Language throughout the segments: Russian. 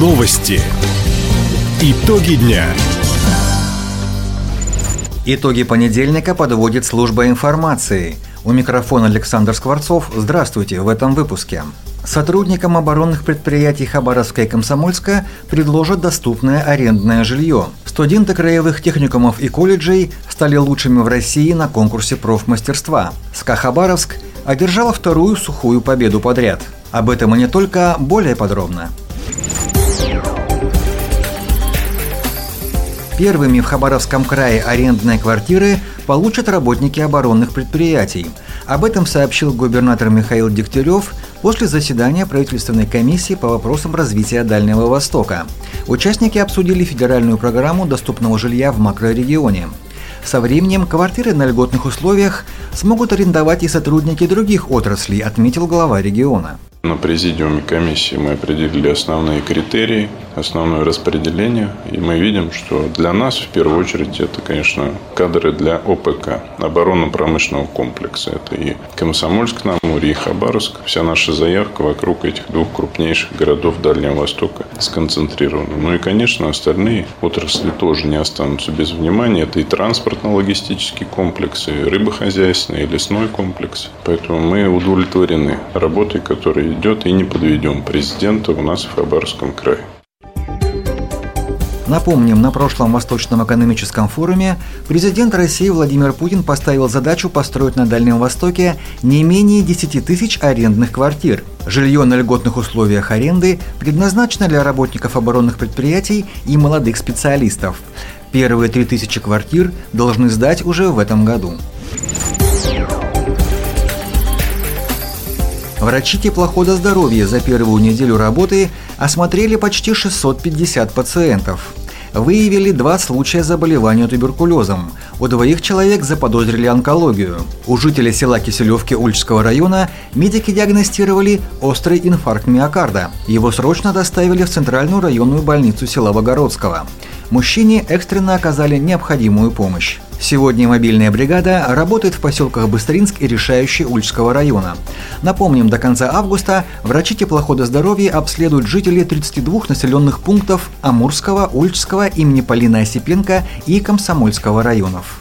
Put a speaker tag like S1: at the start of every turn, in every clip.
S1: Новости. Итоги дня.
S2: Итоги понедельника подводит служба информации. У микрофона Александр Скворцов. Здравствуйте в этом выпуске. Сотрудникам оборонных предприятий Хабаровска и Комсомольска предложат доступное арендное жилье. Студенты краевых техникумов и колледжей стали лучшими в России на конкурсе профмастерства. СКА Хабаровск одержала вторую сухую победу подряд. Об этом и не только, более подробно. Первыми в Хабаровском крае арендные квартиры получат работники оборонных предприятий. Об этом сообщил губернатор Михаил Дегтярев после заседания правительственной комиссии по вопросам развития Дальнего Востока. Участники обсудили федеральную программу доступного жилья в макрорегионе. Со временем квартиры на льготных условиях смогут арендовать и сотрудники других отраслей, отметил глава региона.
S3: На президиуме комиссии мы определили основные критерии, основное распределение. И мы видим, что для нас в первую очередь это, конечно, кадры для ОПК, оборонно-промышленного комплекса. Это и Комсомольск на и Хабаровск. Вся наша заявка вокруг этих двух крупнейших городов Дальнего Востока сконцентрирована. Ну и, конечно, остальные отрасли тоже не останутся без внимания. Это и транспортно-логистический комплекс, и рыбохозяйственный, и лесной комплекс. Поэтому мы удовлетворены работой, которая идет и не подведем президента у нас в Хабаровском крае.
S2: Напомним, на прошлом Восточном экономическом форуме президент России Владимир Путин поставил задачу построить на Дальнем Востоке не менее 10 тысяч арендных квартир. Жилье на льготных условиях аренды предназначено для работников оборонных предприятий и молодых специалистов. Первые 3000 квартир должны сдать уже в этом году. Врачи теплохода здоровья за первую неделю работы осмотрели почти 650 пациентов. Выявили два случая заболевания туберкулезом. У двоих человек заподозрили онкологию. У жителя села Киселевки Ульчского района медики диагностировали острый инфаркт миокарда. Его срочно доставили в Центральную районную больницу села Богородского. Мужчине экстренно оказали необходимую помощь. Сегодня мобильная бригада работает в поселках Быстринск и Решающий Ульчского района. Напомним, до конца августа врачи теплохода здоровья обследуют жителей 32 населенных пунктов Амурского, Ульчского, имени Полины Осипенко и Комсомольского районов.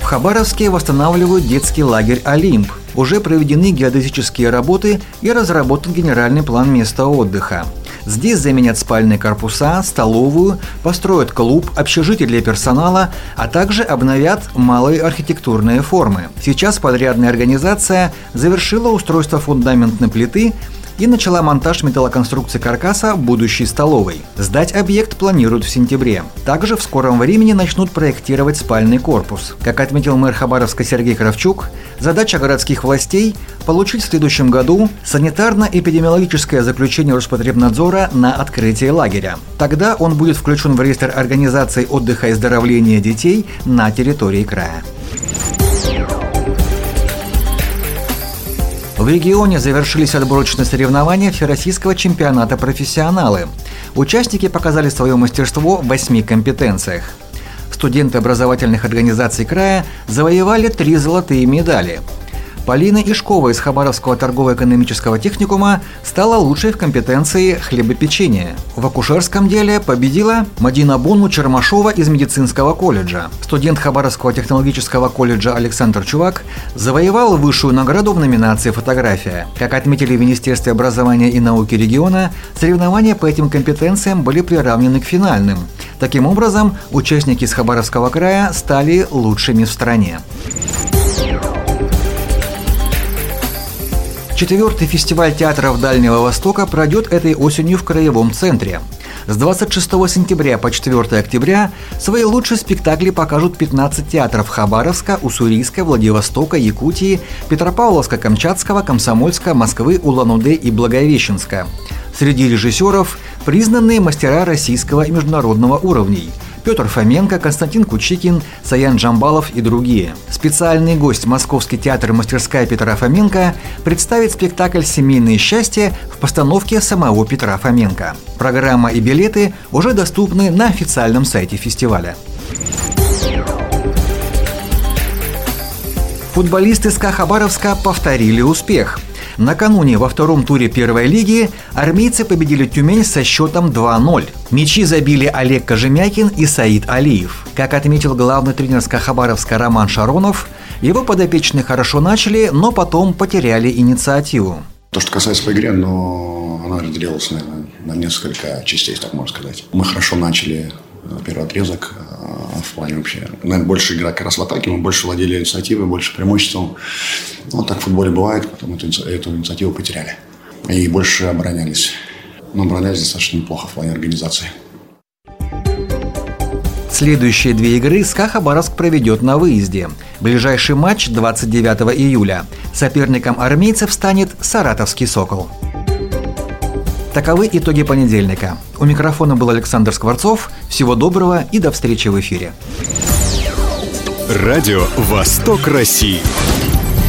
S2: В Хабаровске восстанавливают детский лагерь «Олимп». Уже проведены геодезические работы и разработан генеральный план места отдыха. Здесь заменят спальные корпуса, столовую, построят клуб, общежитие для персонала, а также обновят малые архитектурные формы. Сейчас подрядная организация завершила устройство фундаментной плиты и начала монтаж металлоконструкции каркаса будущей столовой. Сдать объект планируют в сентябре. Также в скором времени начнут проектировать спальный корпус. Как отметил мэр Хабаровска Сергей Кравчук, задача городских властей – получить в следующем году санитарно-эпидемиологическое заключение Роспотребнадзора на открытие лагеря. Тогда он будет включен в реестр организаций отдыха и здоровления детей на территории края. В регионе завершились отборочные соревнования Всероссийского чемпионата «Профессионалы». Участники показали свое мастерство в восьми компетенциях. Студенты образовательных организаций края завоевали три золотые медали – Полина Ишкова из Хабаровского торгово-экономического техникума стала лучшей в компетенции хлебопечения. В акушерском деле победила Мадина Бону Чермашова из медицинского колледжа. Студент Хабаровского технологического колледжа Александр Чувак завоевал высшую награду в номинации «Фотография». Как отметили в Министерстве образования и науки региона, соревнования по этим компетенциям были приравнены к финальным. Таким образом, участники из Хабаровского края стали лучшими в стране. Четвертый фестиваль театров Дальнего Востока пройдет этой осенью в Краевом центре. С 26 сентября по 4 октября свои лучшие спектакли покажут 15 театров Хабаровска, Уссурийска, Владивостока, Якутии, Петропавловска-Камчатского, Комсомольска, Москвы, Улан-Удэ и Благовещенска. Среди режиссеров – признанные мастера российского и международного уровней – Петр Фоменко, Константин Кучикин, Саян Джамбалов и другие. Специальный гость Московский театр «Мастерская Петра Фоменко» представит спектакль «Семейное счастье» в постановке самого Петра Фоменко. Программа и билеты уже доступны на официальном сайте фестиваля. Футболисты СКА Хабаровска повторили успех – Накануне во втором туре первой лиги армейцы победили Тюмень со счетом 2-0. Мячи забили Олег Кожемякин и Саид Алиев. Как отметил главный тренер Скахабаровска Роман Шаронов, его подопечные хорошо начали, но потом потеряли инициативу.
S4: То, что касается по игре, но она разделилась, наверное, на несколько частей, так можно сказать. Мы хорошо начали э, первый отрезок в плане вообще. Наверное, больше игра как раз в атаке, мы больше владели инициативой, больше преимуществом. Вот так в футболе бывает, потом эту, эту инициативу потеряли. И больше оборонялись. Но оборонялись достаточно неплохо в плане организации.
S2: Следующие две игры СКА Хабаровск проведет на выезде. Ближайший матч 29 июля. Соперником армейцев станет Саратовский «Сокол». Таковы итоги понедельника. У микрофона был Александр Скворцов. Всего доброго и до встречи в эфире.
S1: Радио «Восток России».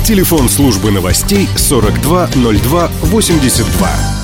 S1: Телефон службы новостей 420282.